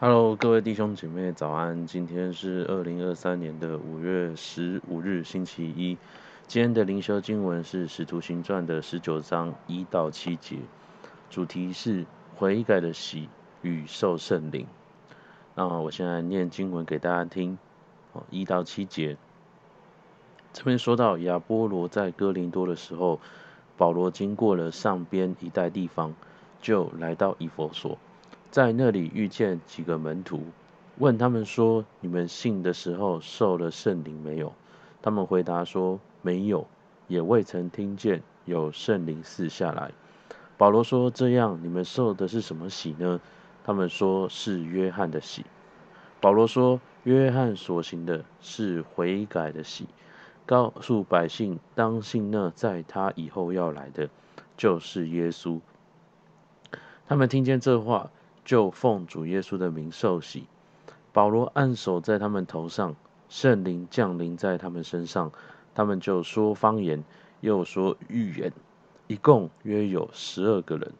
Hello，各位弟兄姐妹早安！今天是二零二三年的五月十五日，星期一。今天的灵修经文是《使徒行传》的十九章一到七节，主题是悔改的喜与受圣灵。那我现在念经文给大家听。一到七节，这边说到亚波罗在哥林多的时候，保罗经过了上边一带地方，就来到以弗所。在那里遇见几个门徒，问他们说：“你们信的时候受了圣灵没有？”他们回答说：“没有，也未曾听见有圣灵赐下来。”保罗说：“这样，你们受的是什么喜呢？”他们说是约翰的喜。保罗说：“约翰所行的是悔改的喜，告诉百姓当信那在他以后要来的，就是耶稣。”他们听见这话。就奉主耶稣的名受洗，保罗按手在他们头上，圣灵降临在他们身上，他们就说方言，又说预言，一共约有十二个人。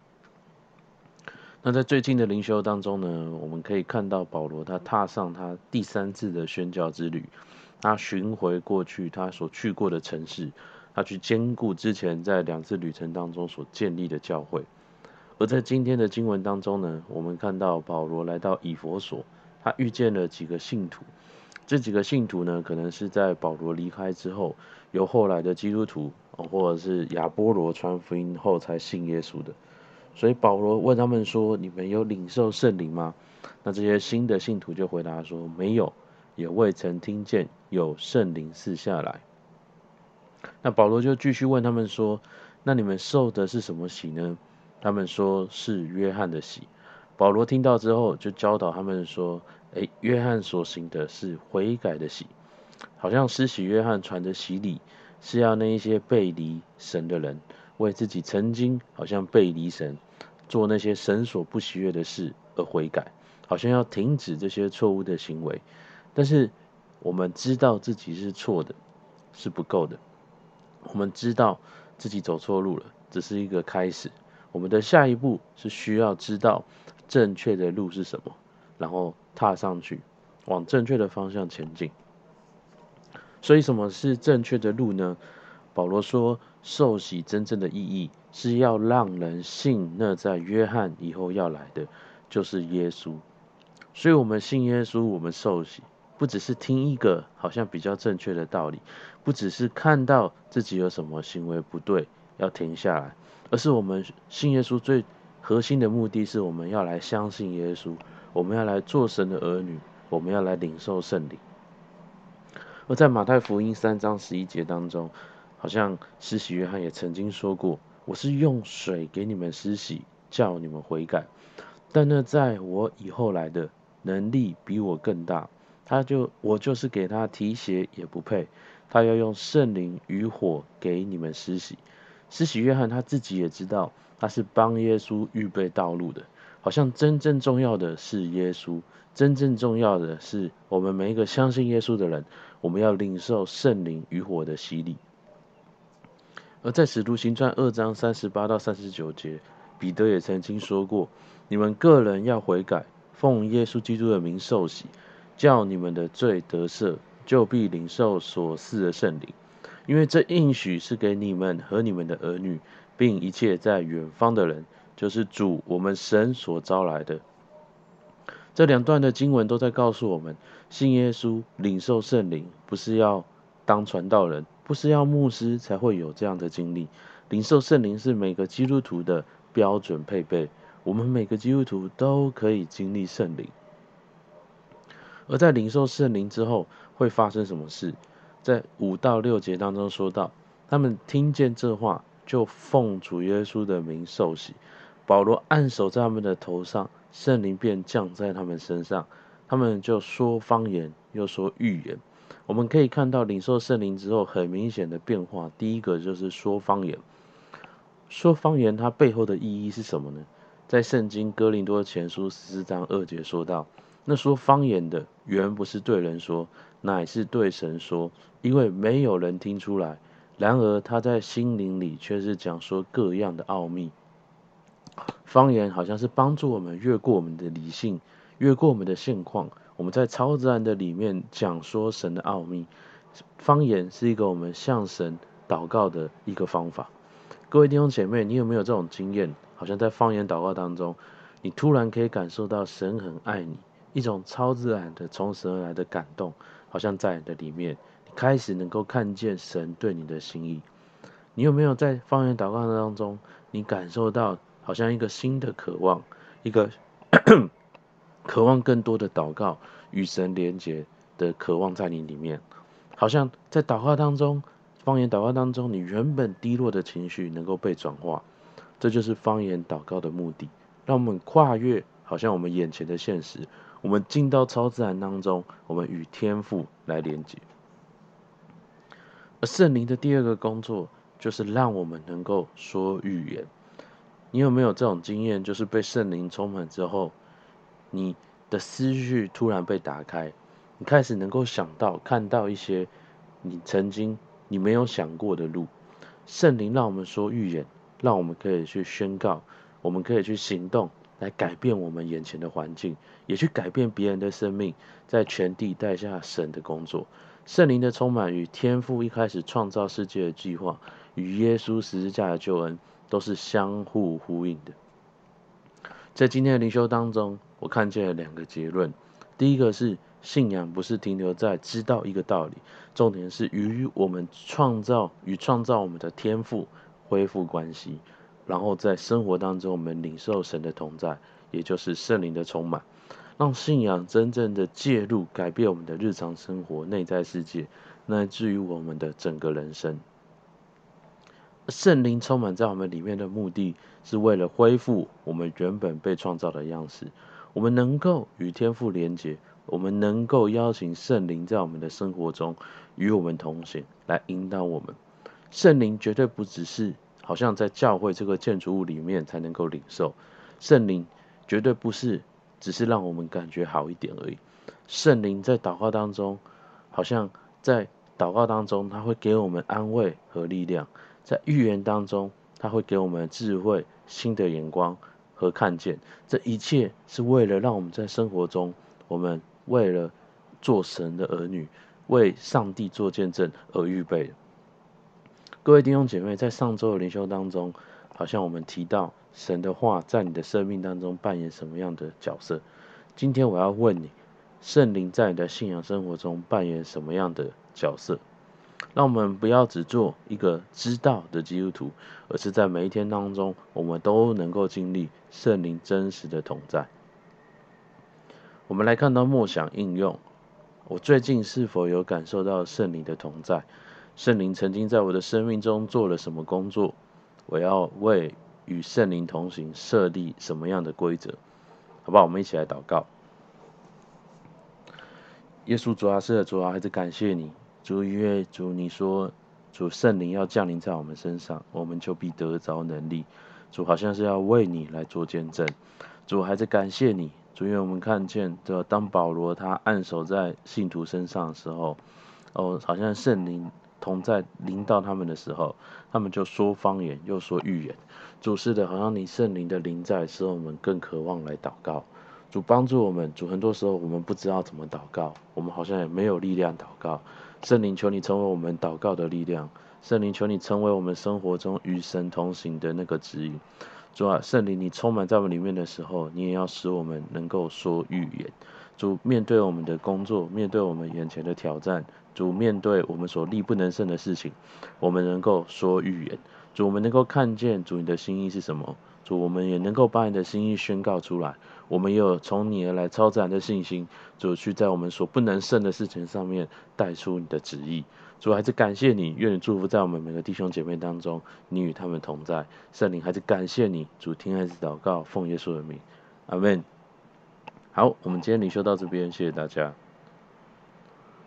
那在最近的灵修当中呢，我们可以看到保罗他踏上他第三次的宣教之旅，他巡回过去他所去过的城市，他去兼顾之前在两次旅程当中所建立的教会。而在今天的经文当中呢，我们看到保罗来到以弗所，他遇见了几个信徒。这几个信徒呢，可能是在保罗离开之后，由后来的基督徒，或者是亚波罗传福音后才信耶稣的。所以保罗问他们说：“你们有领受圣灵吗？”那这些新的信徒就回答说：“没有，也未曾听见有圣灵赐下来。”那保罗就继续问他们说：“那你们受的是什么洗呢？”他们说是约翰的洗，保罗听到之后就教导他们说：“诶，约翰所行的是悔改的洗，好像施洗约翰传的洗礼是要那一些背离神的人为自己曾经好像背离神，做那些神所不喜悦的事而悔改，好像要停止这些错误的行为。但是我们知道自己是错的，是不够的。我们知道自己走错路了，只是一个开始。”我们的下一步是需要知道正确的路是什么，然后踏上去，往正确的方向前进。所以，什么是正确的路呢？保罗说，受洗真正的意义是要让人信那在约翰以后要来的，就是耶稣。所以，我们信耶稣，我们受洗，不只是听一个好像比较正确的道理，不只是看到自己有什么行为不对，要停下来。而是我们信耶稣最核心的目的是，我们要来相信耶稣，我们要来做神的儿女，我们要来领受圣灵。而在马太福音三章十一节当中，好像施洗约翰也曾经说过：“我是用水给你们施洗，叫你们悔改。但那在我以后来的能力比我更大，他就我就是给他提鞋也不配，他要用圣灵与火给你们施洗。”施洗约翰他自己也知道，他是帮耶稣预备道路的。好像真正重要的是耶稣，真正重要的是我们每一个相信耶稣的人，我们要领受圣灵与火的洗礼。而在使徒行传二章三十八到三十九节，彼得也曾经说过：“你们个人要悔改，奉耶稣基督的名受洗，叫你们的罪得赦，就必领受所赐的圣灵。”因为这应许是给你们和你们的儿女，并一切在远方的人，就是主我们神所招来的。这两段的经文都在告诉我们，信耶稣、领受圣灵，不是要当传道人，不是要牧师才会有这样的经历。领受圣灵是每个基督徒的标准配备，我们每个基督徒都可以经历圣灵。而在领受圣灵之后，会发生什么事？在五到六节当中说到，他们听见这话，就奉主耶稣的名受洗。保罗按手在他们的头上，圣灵便降在他们身上，他们就说方言，又说预言。我们可以看到领受圣灵之后很明显的变化。第一个就是说方言，说方言它背后的意义是什么呢？在圣经哥林多前书十四章二节说到，那说方言的原不是对人说。乃是对神说，因为没有人听出来。然而他在心灵里却是讲说各样的奥秘。方言好像是帮助我们越过我们的理性，越过我们的现况，我们在超自然的里面讲说神的奥秘。方言是一个我们向神祷告的一个方法。各位弟兄姐妹，你有没有这种经验？好像在方言祷告当中，你突然可以感受到神很爱你，一种超自然的从神而来的感动，好像在你的里面，你开始能够看见神对你的心意。你有没有在方言祷告当中，你感受到好像一个新的渴望，一个 渴望更多的祷告与神连结的渴望在你里面？好像在祷告当中，方言祷告当中，你原本低落的情绪能够被转化。这就是方言祷告的目的，让我们跨越好像我们眼前的现实，我们进到超自然当中，我们与天赋来连接。而圣灵的第二个工作，就是让我们能够说预言。你有没有这种经验？就是被圣灵充满之后，你的思绪突然被打开，你开始能够想到、看到一些你曾经你没有想过的路。圣灵让我们说预言。让我们可以去宣告，我们可以去行动，来改变我们眼前的环境，也去改变别人的生命，在全地带下神的工作。圣灵的充满与天赋一开始创造世界的计划，与耶稣十字架的救恩，都是相互呼应的。在今天的灵修当中，我看见了两个结论：第一个是信仰不是停留在知道一个道理，重点是与我们创造与创造我们的天赋。恢复关系，然后在生活当中，我们领受神的同在，也就是圣灵的充满，让信仰真正的介入，改变我们的日常生活、内在世界，乃至于我们的整个人生。圣灵充满在我们里面的目的，是为了恢复我们原本被创造的样式。我们能够与天父连结，我们能够邀请圣灵在我们的生活中与我们同行，来引导我们。圣灵绝对不只是好像在教会这个建筑物里面才能够领受，圣灵绝对不是只是让我们感觉好一点而已。圣灵在祷告当中，好像在祷告当中，他会给我们安慰和力量；在预言当中，他会给我们智慧、新的眼光和看见。这一切是为了让我们在生活中，我们为了做神的儿女，为上帝做见证而预备。各位弟兄姐妹，在上周的灵修当中，好像我们提到神的话在你的生命当中扮演什么样的角色？今天我要问你，圣灵在你的信仰生活中扮演什么样的角色？让我们不要只做一个知道的基督徒，而是在每一天当中，我们都能够经历圣灵真实的同在。我们来看到默想应用，我最近是否有感受到圣灵的同在？圣灵曾经在我的生命中做了什么工作？我要为与圣灵同行设立什么样的规则？好不好？我们一起来祷告。耶稣主啊，是的主啊，还是感谢你，主，因为主你说，主圣灵要降临在我们身上，我们就必得着能力。主好像是要为你来做见证。主还是感谢你，主，因为我们看见的，当保罗他按手在信徒身上的时候，哦，好像圣灵。同在临到他们的时候，他们就说方言，又说预言。主是的，好像你圣灵的临在，使我们更渴望来祷告。主帮助我们，主很多时候我们不知道怎么祷告，我们好像也没有力量祷告。圣灵，求你成为我们祷告的力量。圣灵，求你成为我们生活中与神同行的那个指引。主啊，圣灵，你充满在我们里面的时候，你也要使我们能够说预言。主面对我们的工作，面对我们眼前的挑战。主面对我们所力不能胜的事情，我们能够说预言；主我们能够看见主你的心意是什么；主我们也能够把你的心意宣告出来。我们也有从你而来超自然的信心，主去在我们所不能胜的事情上面带出你的旨意。主还是感谢你，愿你祝福在我们每个弟兄姐妹当中，你与他们同在。圣灵还是感谢你，主听孩子祷告，奉耶稣的名，阿门。好，我们今天灵修到这边，谢谢大家。